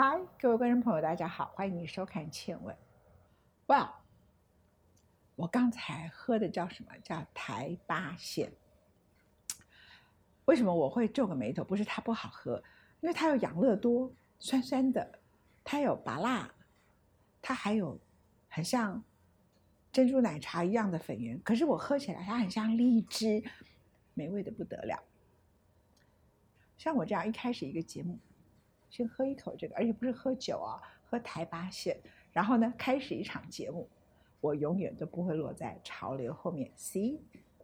嗨，各位观众朋友，大家好，欢迎你收看《倩问》。哇，我刚才喝的叫什么？叫台八线。为什么我会皱个眉头？不是它不好喝，因为它有养乐多，酸酸的，它有拔辣，它还有很像珍珠奶茶一样的粉圆。可是我喝起来，它很像荔枝，美味的不得了。像我这样一开始一个节目。先喝一口这个，而且不是喝酒啊，喝台八线。然后呢，开始一场节目，我永远都不会落在潮流后面。C，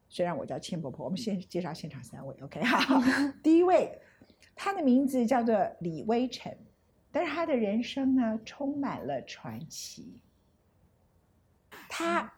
虽然我叫千婆婆，我们先介绍现场三位，OK？好，第一位，他的名字叫做李微晨，但是他的人生呢，充满了传奇。他。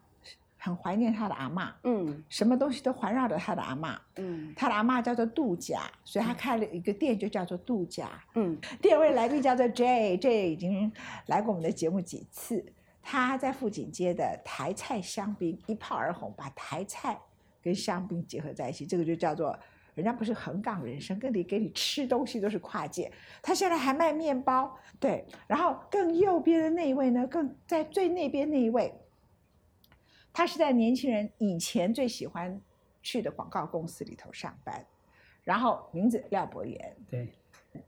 很怀念他的阿妈，嗯，什么东西都环绕着他的阿妈，嗯，他的阿妈叫做杜家，所以他开了一个店，就叫做杜家，嗯。第二位来宾叫做 J，J 已经来过我们的节目几次，他在富锦街的台菜香槟一炮而红，把台菜跟香槟结合在一起，这个就叫做人家不是横岗人生，跟你给你吃东西都是跨界。他现在还卖面包，对，然后更右边的那一位呢，更在最那边那一位。他是在年轻人以前最喜欢去的广告公司里头上班，然后名字廖博言。对，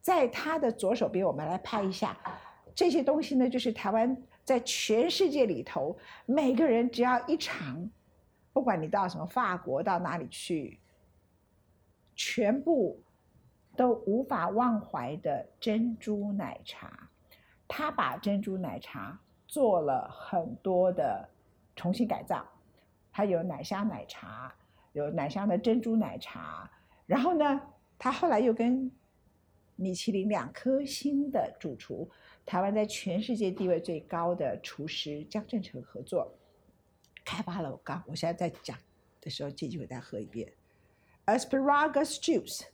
在他的左手边，我们来拍一下这些东西呢，就是台湾在全世界里头，每个人只要一尝，不管你到什么法国到哪里去，全部都无法忘怀的珍珠奶茶。他把珍珠奶茶做了很多的。重新改造，它有奶香奶茶，有奶香的珍珠奶茶。然后呢，他后来又跟米其林两颗星的主厨，台湾在全世界地位最高的厨师江正成合作，开发了。我刚我现在在讲的时候，借机会再喝一遍，asparagus juice，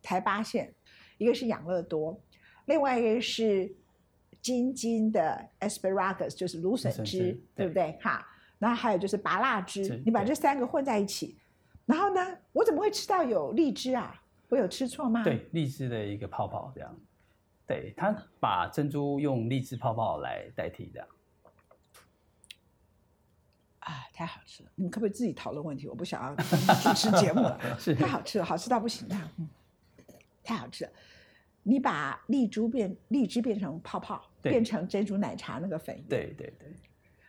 台八线，一个是养乐多，另外一个是。金金的 asparagus 就是芦笋汁，对不对？哈，然后还有就是拔辣汁，你把这三个混在一起，然后呢，我怎么会吃到有荔枝啊？我有吃错吗？对，荔枝的一个泡泡这样，对他把珍珠用荔枝泡泡来代替这样，啊，太好吃了！你们可不可以自己讨论问题？我不想要 主持节目了，太好吃了，好吃到不行的！嗯，太好吃了。你把荔珠变荔枝变成泡泡，变成珍珠奶茶那个粉。对对对，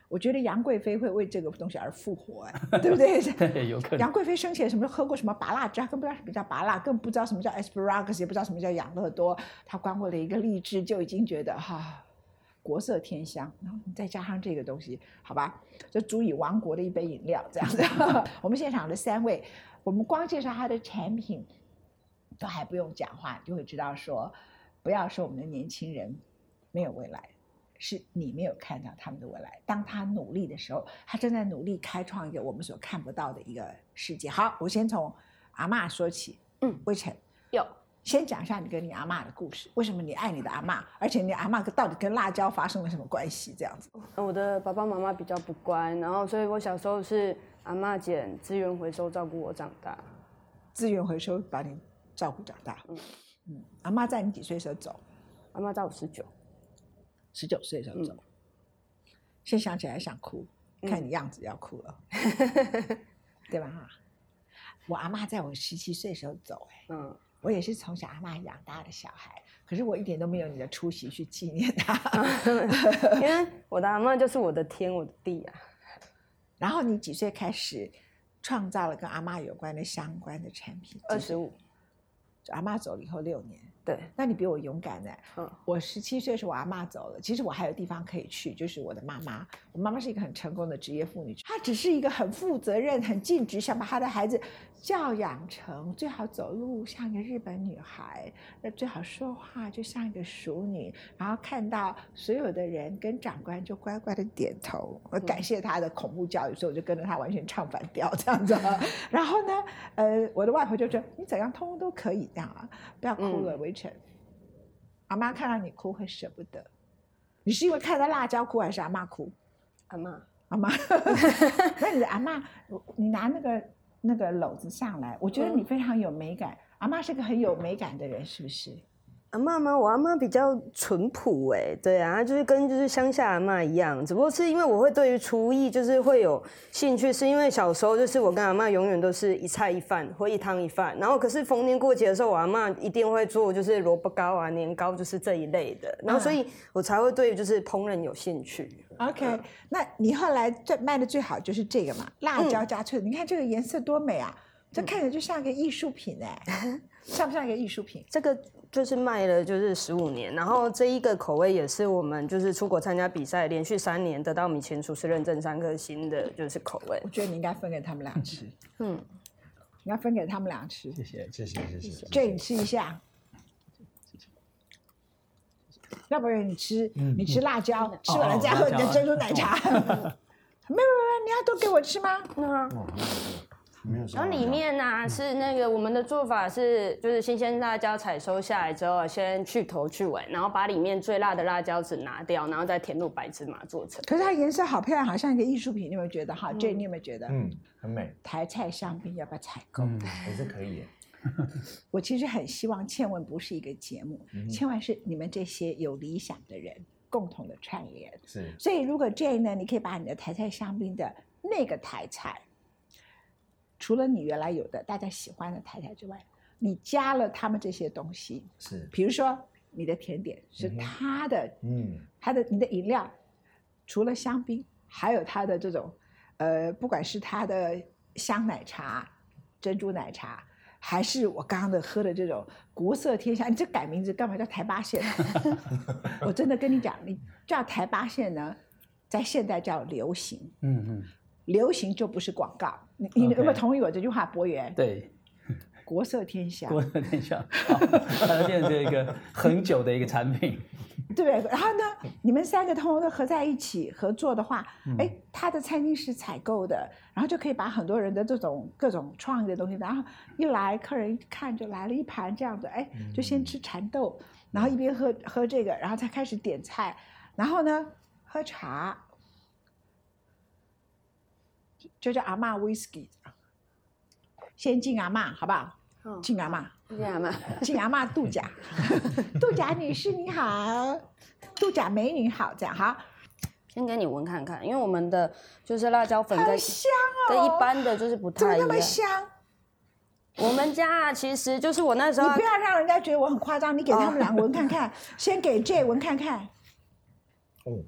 我觉得杨贵妃会为这个东西而复活，哎，对不对？对，有可能。杨贵妃生前什么喝过什么拔辣汁，更不知道什么叫拔辣，更不知道什么叫 asparagus，也不知道什么叫养乐多。她光为了一个荔枝就已经觉得哈国色天香，然后你再加上这个东西，好吧，就足以亡国的一杯饮料这样子。我们现场的三位，我们光介绍他的产品。都还不用讲话，就会知道说，不要说我们的年轻人没有未来，是你没有看到他们的未来。当他努力的时候，他正在努力开创一个我们所看不到的一个世界。好，我先从阿妈说起。嗯，魏晨，有，先讲一下你跟你阿妈的故事。为什么你爱你的阿妈？而且你阿妈到底跟辣椒发生了什么关系？这样子。我的爸爸妈妈比较不乖，然后所以我小时候是阿妈捡资源回收照顾我长大。资源回收把你。照顾长大，嗯嗯，阿妈在你几岁时候走？阿妈在我十九，十九岁时候走。现在想起来想哭，看你样子要哭了，对吧？哈，我阿妈在我十七岁时候走，哎，嗯，我也是从小阿妈养大的小孩，可是我一点都没有你的出席去纪念她 因为我的阿妈就是我的天，我的地啊。然后你几岁开始创造了跟阿妈有关的相关的产品？二十五。阿妈走了以后六年，对，那你比我勇敢呢。嗯，我十七岁的时候，我阿妈走了，其实我还有地方可以去，就是我的妈妈。我妈妈是一个很成功的职业妇女，她只是一个很负责任、很尽职，想把她的孩子教养成最好走路像一个日本女孩，那最好说话就像一个淑女，然后看到所有的人跟长官就乖乖的点头。我感谢她的恐怖教育，所以我就跟着她完全唱反调这样子。然后呢，呃，我的外婆就说：“你怎样通通都可以这样。”啊！不要哭了，围城。阿妈看到你哭会舍不得。你是因为看到辣椒哭，还是阿妈哭？阿妈，阿妈。那你的阿妈，你拿那个那个篓子上来，我觉得你非常有美感。阿妈是个很有美感的人，是不是？阿妈吗？我阿妈比较淳朴哎，对啊，就是跟就是乡下阿妈一样，只不过是因为我会对于厨艺就是会有兴趣，是因为小时候就是我跟阿妈永远都是一菜一饭或一汤一饭，然后可是逢年过节的时候，我阿妈一定会做就是萝卜糕啊、年糕，就是这一类的，然后所以我才会对就是烹饪有兴趣。OK，那你后来最卖的最好就是这个嘛，辣椒加脆，你看这个颜色多美啊，这看着就像个艺术品哎，像不像一个艺术品？这个就是卖了就是十五年，然后这一个口味也是我们就是出国参加比赛，连续三年得到米其林厨师认证三颗星的，就是口味我。觉得你应该分给他们俩吃，嗯，你要分给他们俩吃。谢谢。谢谢谢谢。这你吃一下，要不然你吃，你吃辣椒，吃完了再喝你的珍珠奶茶。没有没有没有，你要都给我吃吗？那哦，没有说然后里面呢、是那个我们的做法是，就是新鲜辣椒采收下来之后，先去头去尾，然后把里面最辣的辣椒籽拿掉，然后再填入白芝麻做成。可是它颜色好漂亮，好像一个艺术品，你有没有觉得？哈，这你有没有觉得？嗯，很美，台菜香槟要不要采购？嗯，也是可以。我其实很希望倩问不是一个节目，千万是你们这些有理想的人共同的串联。是所以如果 J 呢，你可以把你的台菜香槟的那个台菜，除了你原来有的大家喜欢的太太之外，你加了他们这些东西，是，比如说你的甜点是他的，嗯，他的你的饮料，除了香槟，还有他的这种，呃，不管是他的香奶茶、珍珠奶茶，还是我刚刚的喝的这种国色天香，你这改名字干嘛叫台八线？我真的跟你讲，你叫台八线呢，在现代叫流行，嗯嗯，流行就不是广告。你你有没有同意我这句话，博源？对，国色天香，国色天香，好 它变成一个很久的一个产品。对？然后呢，你们三个通通都合在一起合作的话，哎、他的餐厅是采购的，然后就可以把很多人的这种各种创意的东西，然后一来客人一看就来了一盘这样子，哎，就先吃蚕豆，然后一边喝喝这个，然后才开始点菜，然后呢喝茶，就就叫阿嬷 whisky，先敬阿嬷好不好？嗯敬阿妈，敬阿妈？敬阿妈度假，度假女士你好，度假美女好，这样好，先给你闻看看，因为我们的就是辣椒粉跟香哦，跟一般的就是不怎么那么太一样。香？我们家啊，其实就是我那时候你不要让人家觉得我很夸张，你给他们俩闻看看，先给 J 闻看看。哦，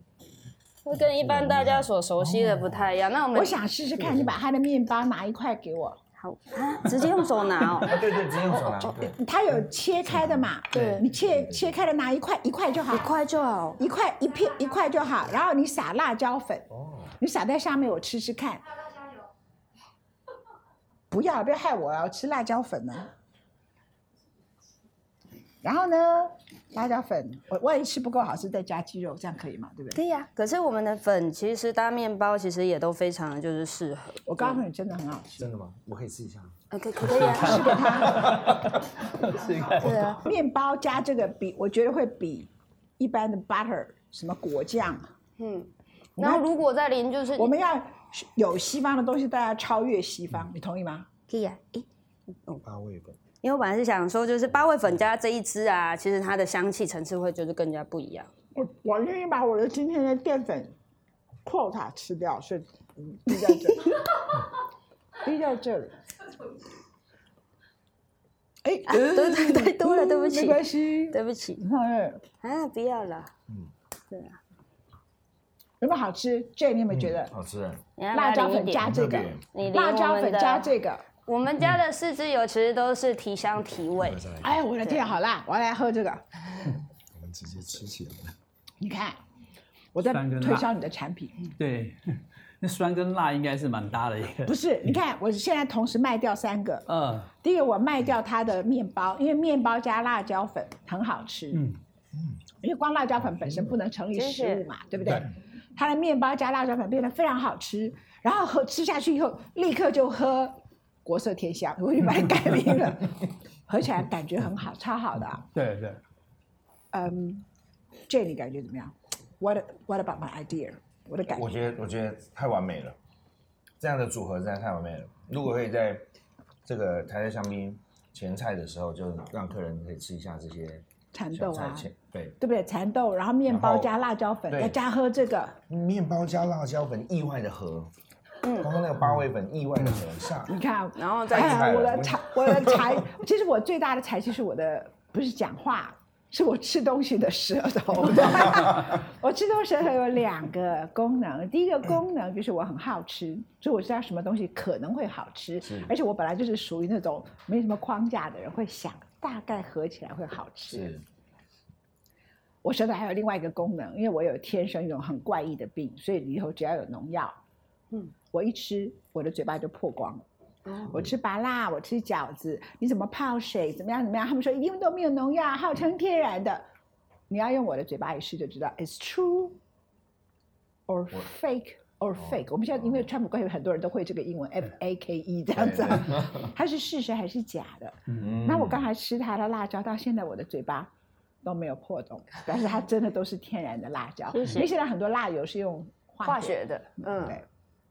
会跟一般大家所熟悉的不太一样。那我们我想试试看，你把他的面包拿一块给我，好啊，直接用手拿哦。啊 对对，直接用手拿，对，他有切开的嘛？对你切切开的拿一块一块就好，一块就好。一块一片一块就好，然后你撒辣椒粉，哦，你撒在上面，我吃吃看。不要，不要害我啊！我吃辣椒粉呢。然后呢，辣椒粉，我万一吃不够好吃，再加鸡肉，这样可以吗？对不对？可以啊，可是我们的粉其实搭面包其实也都非常的就是适合。我告诉你，真的很好吃。真的吗？我可以试一下。呃，可可以啊，试给他对啊，面包加这个比，我觉得会比一般的 butter 什么果酱，嗯。然后如果再淋就是我们要有西方的东西，大家超越西方，你同意吗？可以啊，诶，八味粉，因为我本来是想说，就是八味粉加这一支啊，其实它的香气层次会就是更加不一样。我我愿意把我的今天的淀粉 quota 吃掉，所以嗯滴在这里，滴在这里。哎，对对对，多了，对不起没，关系。对不起你看，啊，不要了。嗯对啊，有没有好吃？这你有没有觉得？好吃。辣椒粉加这个，你辣椒粉加这个。我们家的四支油其实都是提香提味。哎，我的天，好辣！我要来喝这个。我们直接吃起来。你看，我在推销你的产品。对，那酸跟辣应该是蛮搭的一个。不是，你看，我现在同时卖掉三个。嗯第一个，我卖掉它的面包，因为面包加辣椒粉很好吃。嗯，因为光辣椒粉本身不能成立食物嘛，对不对？它的面包加辣椒粉变得非常好吃，然后喝吃下去以后，立刻就喝国色天香，我就把它改名了，合起来感觉很好，超好的啊。对对，嗯，这你感觉怎么样？What What about my idea？我的感觉，我觉得我觉得太完美了，这样的组合真的太完美了。如果可以在这个台菜香槟前菜的时候，就让客人可以吃一下这些蚕豆啊，对，对不对？蚕豆，然后面包加辣椒粉，对再加喝这个，面包加辣椒粉，意外的合。刚刚那个八味粉意外的合下，你看，然后再哎呀，太了我的才，我的才，其实我最大的才气是我的不是讲话，是我吃东西的舌头。我吃东西舌头有两个功能，第一个功能就是我很好吃，所以我知道什么东西可能会好吃是，而且我本来就是属于那种没什么框架的人，会想大概合起来会好吃。是。我舌头还有另外一个功能，因为我有天生一种很怪异的病，所以里头只要有农药，嗯我一吃我的嘴巴就破光我吃麻辣，我吃饺子，你怎么泡水，怎么样怎么样？他们说一定都没有农药，号称天然的。你要用我的嘴巴一试就知道，it's true or fake or fake。我们现在因为川普关系，很多人都会这个英文 F A K E 这样子，它是事实还是假的？嗯那我刚才吃它的辣椒，到现在我的嘴巴都没有破洞，但是它真的都是天然的辣椒。因为现在很多辣油是用化学的，嗯对。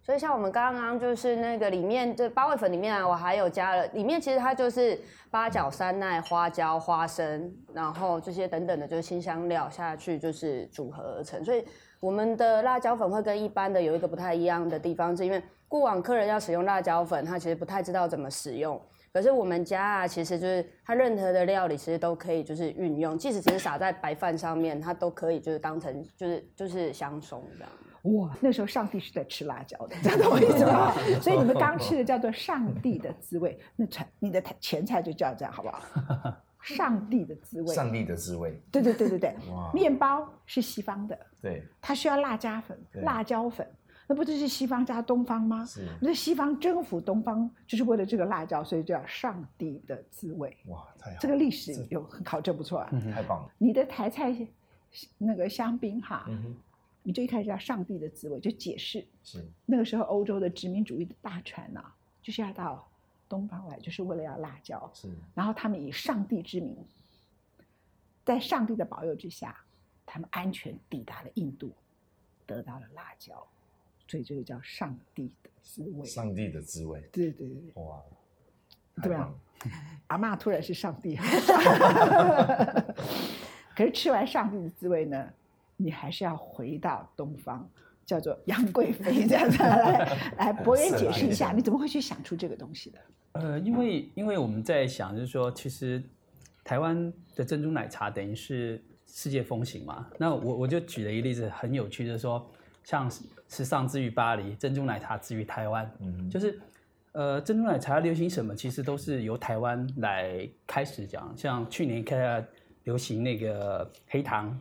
所以像我们刚刚就是那个里面这八味粉里面啊，我还有加了，里面其实它就是八角、山奈、花椒、花生，然后这些等等的，就是新香料下去就是组合而成。所以我们的辣椒粉会跟一般的有一个不太一样的地方，是因为过往客人要使用辣椒粉，他其实不太知道怎么使用。可是我们家啊，其实就是它任何的料理其实都可以就是运用，即使只是撒在白饭上面，它都可以就是当成就是就是香松这样。哇，那时候上帝是在吃辣椒的，知道我意思吗？所以你们刚吃的叫做上帝的滋味，那菜你的前菜就叫这样，好不好？上帝的滋味，上帝的滋味，对对对对对哇，面包是西方的，对，它需要辣椒粉、辣椒粉，那不就是西方加东方吗？是那西方征服东方就是为了这个辣椒，所以叫上帝的滋味。哇，太好了，这个历史有考证不错啊。太棒了，你的台菜那个香槟哈，你就一开始叫上帝的滋味，就解释是。那个时候欧洲的殖民主义的大船呐、就是要到东方来，就是为了要辣椒。是，然后他们以上帝之名，在上帝的保佑之下，他们安全抵达了印度，得到了辣椒，所以这个叫上帝的滋味。上帝的滋味，对对对，哇，怎么样太棒了？阿嬷突然是上帝，可是吃完上帝的滋味呢，你还是要回到东方，叫做杨贵妃这样子来来，博 源解释一下，你怎么会去想出这个东西的？呃，因为因为我们在想，就是说，其实台湾的珍珠奶茶等于是世界风行嘛。那我我就举了一个例子，很有趣，就是说，像时尚之于巴黎，珍珠奶茶之于台湾，嗯就是呃，珍珠奶茶流行什么，其实都是由台湾来开始讲。像去年开始流行那个黑糖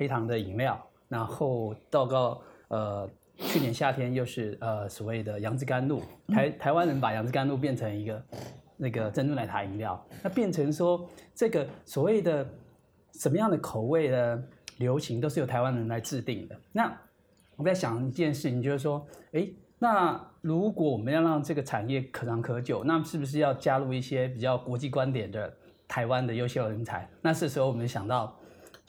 黑糖的饮料，然后到到呃去年夏天又是呃所谓的杨枝甘露，台台湾人把杨枝甘露变成一个那个珍珠奶茶饮料，那变成说这个所谓的什么样的口味的流行，都是由台湾人来制定的。那我在想一件事情，就是说，哎，那如果我们要让这个产业可长可久，那是不是要加入一些比较国际观点的台湾的优秀人才？那是时候我们想到，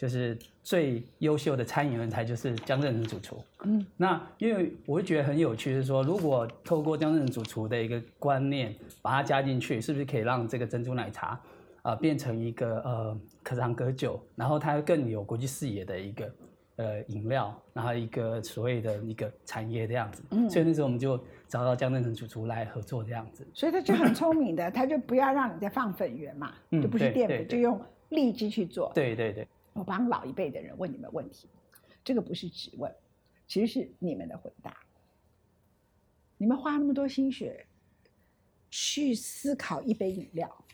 就是最优秀的餐饮人才就是江正成主厨。嗯，那因为我会觉得很有趣，是说如果透过江正成主厨的一个观念，把它加进去，是不是可以让这个珍珠奶茶？呃，变成一个呃可长可久，然后它更有国际视野的一个呃饮料，然后一个所谓的一个产业的样子。嗯，所以那时候我们就找到江正成主厨来合作这样子。所以他就很聪明的，他就不要让你再放粉圆嘛，嗯就不是淀粉，对对对就用荔枝去做。对对对，我帮老一辈的人问你们问题，这个不是质问，其实是你们的回答。你们花那么多心血去思考一杯饮料，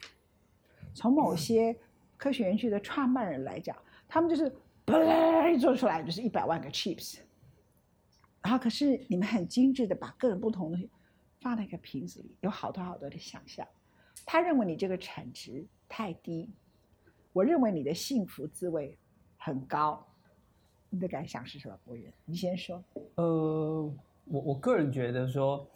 从某些科学园区的创办人来讲，他们就是嘣做出来就是一百万个 chips，然后可是你们很精致的把各种不同的东西放在一个瓶子里，有好多好多的想象。他认为你这个产值太低，我认为你的幸福滋味很高。你的感想是什么，博源？你先说。呃，我我个人觉得说，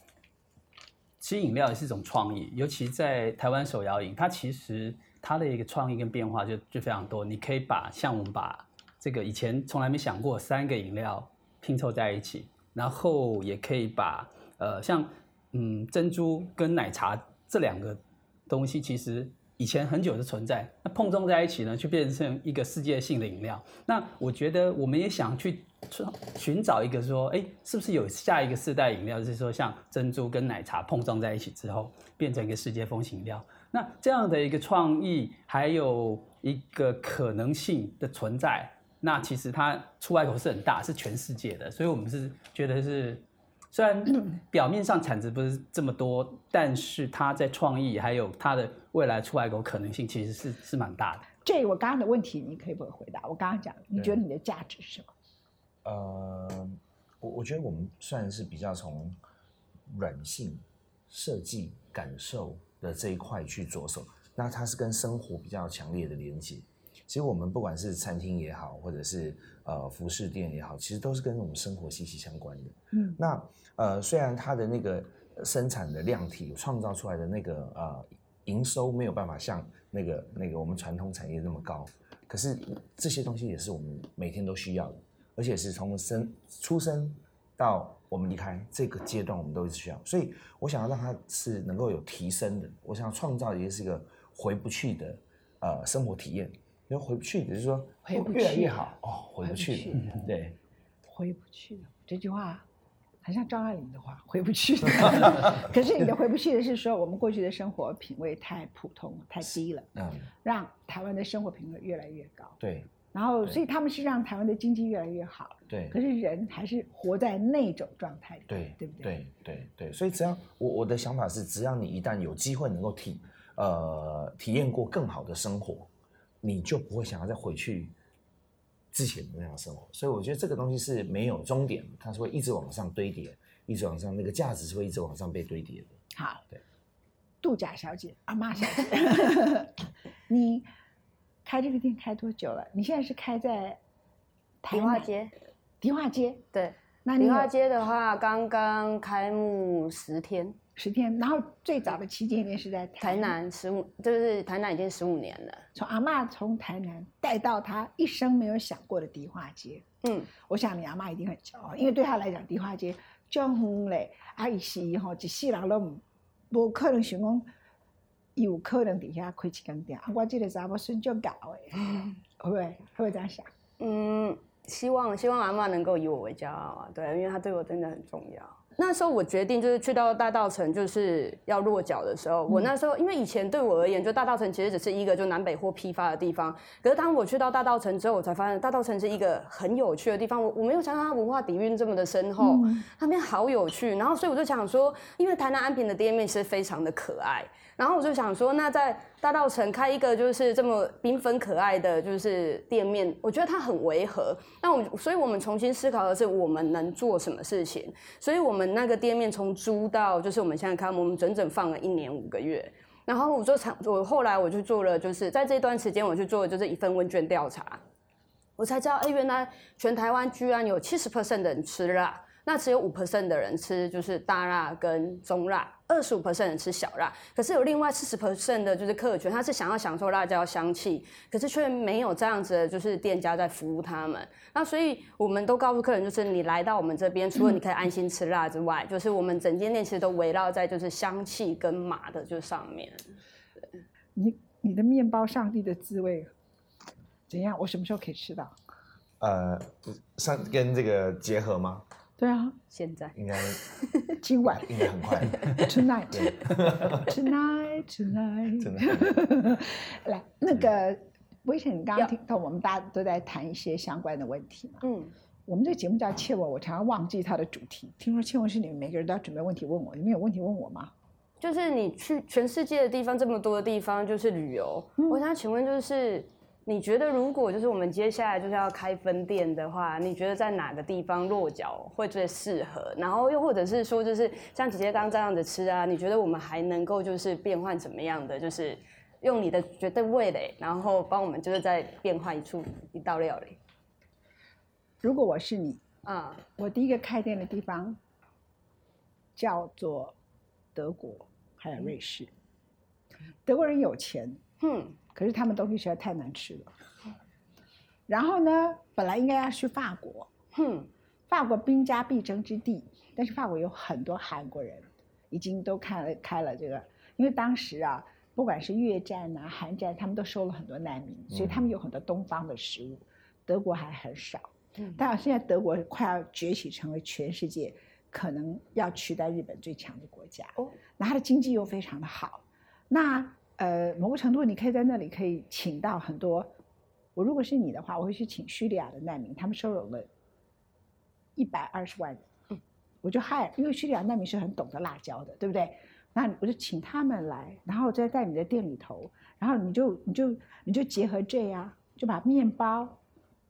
其实饮料也是一种创意，尤其在台湾手摇饮，它其实它的一个创意跟变化就就非常多。你可以把像我们把这个以前从来没想过三个饮料拼凑在一起，然后也可以把呃像嗯珍珠跟奶茶这两个东西，其实以前很久的存在，那碰撞在一起呢，就变成一个世界性的饮料。那我觉得我们也想去寻找一个说，哎，是不是有下一个世代饮料，就是说像珍珠跟奶茶碰撞在一起之后，变成一个世界风行饮料。那这样的一个创意，还有一个可能性的存在，那其实它出海口是很大，是全世界的，所以我们是觉得是，虽然表面上产值不是这么多，但是它在创意还有它的未来出海狗可能性，其实是是蛮大的。这我刚刚的问题，你可以不可以回答？我刚刚讲，你觉得你的价值是什么？呃，我我觉得我们算是比较从软性设计感受的这一块去着手，那它是跟生活比较强烈的连接。其实我们不管是餐厅也好，或者是呃服饰店也好，其实都是跟我们生活息息相关的。嗯，那呃虽然它的那个生产的量体创造出来的那个呃营收没有办法像那个那个我们传统产业那么高，可是这些东西也是我们每天都需要的，而且是从生出生到我们离开这个阶段，我们都需要。所以我想要让它是能够有提升的，我想要创造也是一个回不去的呃生活体验。因为回不去，就是说越来去越好哦，回不去了，对，回不去了。这句话很像张爱玲的话，回不去了。可是你的回不去的是说，我们过去的生活品味太普通、太低了，嗯，让台湾的生活品味越来越高。对然后，所以他们是让台湾的经济越来越好，对可是人还是活在那种状态里，对对不对？对对对，所以只要我我的想法是，只要你一旦有机会能够体呃体验过更好的生活，你就不会想要再回去之前的那样的生活。所以我觉得这个东西是没有终点，它是会一直往上堆叠，一直往上，那个价值是会一直往上被堆叠的。好，对，度假小姐，阿妈小姐，你开这个店开多久了？你现在是开在台迪化街，迪化街，对，那梨花街的话，刚刚开幕十天，十天，然后最早的旗舰店是在台，南十五，就是台南已经十五年了。从阿嬷从台南带到她一生没有想过的梨花街。嗯，我想你阿妈一定很骄傲，因为对她来讲，梨花街就远嘞，啊，伊是吼一世人都唔无可能想讲，伊有可能底下开一间店，啊，我这个查某孙就搞诶，会不会会不会这样想？嗯，希望希望阿嬷能够以我为骄傲啊，对，因为她对我真的很重要。那时候我决定就是去到大道城，就是要落脚的时候，我那时候因为以前对我而言，就大道城其实只是一个就南北货批发的地方。可是当我去到大道城之后，我才发现大道城是一个很有趣的地方。我我没有想到它文化底蕴这么的深厚，那边好有趣。然后所以我就想说，因为台南安平的店面是非常的可爱，然后我就想说，那在大道城开一个就是这么缤纷可爱的就是店面，我觉得它很违和。那我，所以我们重新思考的是我们能做什么事情。所以我们那个店面从租到就是我们现在看，我们整整放了一年五个月。然后我就常，我后来我就做了，就是在这段时间我去做的就是一份问卷调查，我才知道，哎，原来全台湾居然有七十 percent 的人吃辣，那只有五 percent 的人吃就是大辣跟中辣，二十五 percent 人吃小辣。可是有另外四十 percent 的就是客群，他是想要享受辣椒香气，可是却没有这样子的，就是店家在服务他们。那所以我们都告诉客人，就是你来到我们这边，除了你可以安心吃辣之外，就是我们整间店其实都围绕在就是香气跟麻的就上面。你你的面包上帝的滋味怎样？我什么时候可以吃到？呃，上跟这个结合吗？对啊，现在应该 今晚应该很快，tonight，tonight，tonight，真的。来，那个威晨，你刚刚听到我们大家都在谈一些相关的问题嘛？嗯，我们这个节目叫切问，我常常忘记它的主题。听说切问是你们每个人都要准备问题问我，你们有问题问我吗？就是你去全世界的地方这么多的地方，就是旅游。我想请问，就是你觉得如果就是我们接下来就是要开分店的话，你觉得在哪个地方落脚会最适合？然后又或者是说，就是像姐姐刚刚这样子吃啊，你觉得我们还能够就是变换怎么样的？就是用你的绝对味蕾，然后帮我们就是再变换一处一道料理如果我是你，啊。我第一个开店的地方叫做德国，还有瑞士。德国人有钱，哼，可是他们东西实在太难吃了。然后呢，本来应该要去法国，哼，法国兵家必争之地，但是法国有很多韩国人已经都开了开了这个，因为当时啊，不管是越战啊、韩战，他们都收了很多难民，所以他们有很多东方的食物，德国还很少。嗯但现在德国快要崛起成为全世界可能要取代日本最强的国家。哦，那它的经济又非常的好。那呃，某个程度你可以在那里可以请到很多。我如果是你的话，我会去请叙利亚的难民，他们收容了一百二十万人。我就害，因为叙利亚难民是很懂得辣椒的，对不对？那我就请他们来，然后再在你的店里头，然后你就你就你就结合这样，就把面包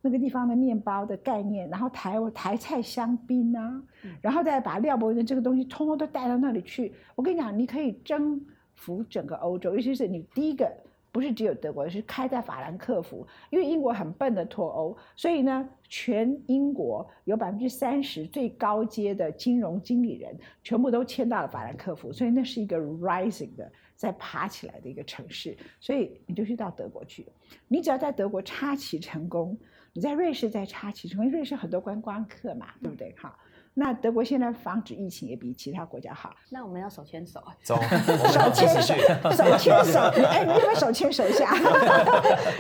那个地方的面包的概念，然后台台菜香槟啊，然后再把廖伯的这个东西通通都带到那里去。我跟你讲，你可以征服整个欧洲，尤其是你第一个不是只有德国，是开在法兰克福，因为英国很笨的脱欧，所以呢，全英国有百分之三十最高阶的金融经理人全部都迁到了法兰克福，所以那是一个 rising 的在爬起来的一个城市，所以你就去到德国去，你只要在德国插旗成功，你在瑞士再插旗成功，瑞士很多观光客嘛，对不对？哈。那德国现在防止疫情也比其他国家好，那我们要手牵手，走，我们要一手牵手手牵手，哎，你有没有手牵手一下？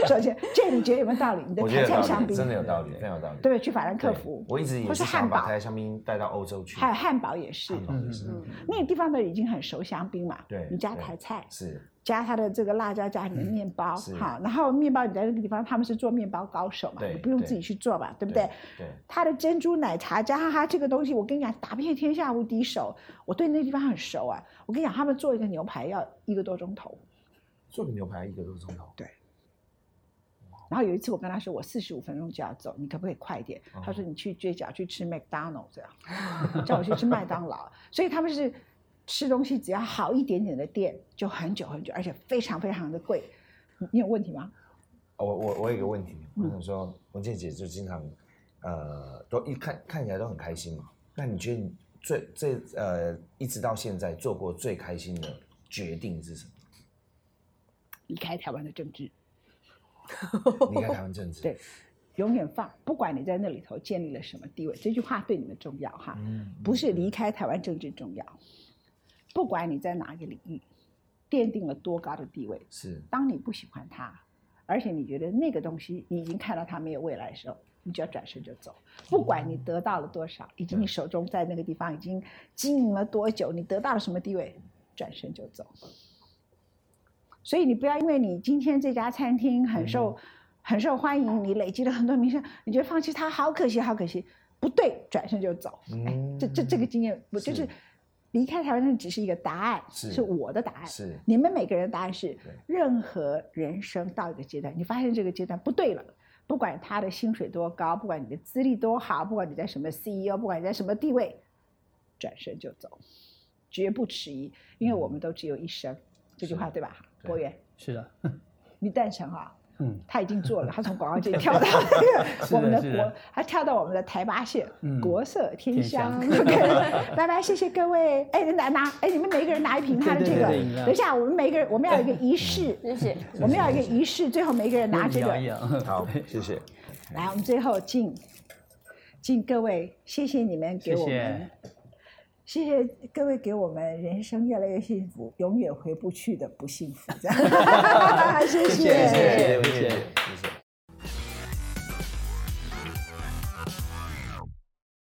手牵，这你觉得有没有道理？你的台菜香槟，真的有道理，非常有道理。对？去法兰克福，我一直也或是是想汉堡把台，香槟带到欧洲去。还有汉堡也是，汉堡也是，嗯，那个地方的已经很熟香槟嘛，对你加台菜，是加它的这个辣椒，加你的面包，是哈，然后面包你在那个地方，他们是做面包高手嘛，你不用自己去做吧，对不对？对，它的珍珠奶茶加上它这个东西，我跟你讲，打遍天下无敌手。我对那个地方很熟啊，我跟你讲，他们做一个牛排要一个多钟头。做个牛排一个多钟头。对然后有一次我跟他说，我四十五分钟就要走，你可不可以快一点？他哦说你去街角去吃麦当劳这样，叫我去吃麦当劳。所以他们是吃东西只要好一点点的店，就很久很久，而且非常非常的贵。你你有问题吗？哦我我我有一个问题，我嗯想说，文健姐就经常，呃，都一看看起来都很开心嘛。那你觉得你最最呃，一直到现在做过最开心的决定是什么？离开台湾的政治，离开台湾政治。对，永远放，不管你在那里头建立了什么地位，这句话对你们重要哈。嗯，不是离开台湾政治重要，不管你在哪一个领域奠定了多高的地位，是当你不喜欢它，而且你觉得那个东西你已经看到它没有未来的时候，你就要转身就走。不管你得到了多少，以及你手中在那个地方已经经营了多久，你得到了什么地位，转身就走。所以你不要因为你今天这家餐厅很受、很受欢迎，你累积了很多名声，你觉得放弃它好可惜，好可惜。不对，转身就走。哎，这这这个经验，我就是是离开台湾，那只是一个答案，是我的答案。是你们每个人的答案是，任何人生到一个阶段，你发现这个阶段不对了，不管他的薪水多高，不管你的资历多好，不管你在什么 CEO，不管你在什么地位，转身就走，绝不迟疑，因为我们都只有一生。这句话对吧？博源，是的，你赞成哈？嗯，他已经做了，他从广告 界跳到那个我们的国，他跳到我们的台八线，嗯国色天天香。拜拜，谢谢各位。哎，拿拿，哎，你们每一个人拿一瓶他的这个。等一下，我们每一个人，我们要有一个仪式，谢谢。我们要有一个仪式，最后每一个人拿这个。好，谢谢。来，我们最后敬敬各位，谢谢你们给我谢们，谢谢各位给我们人生越来越幸福，永远回不去的不幸福。谢谢，谢谢，谢谢，谢谢。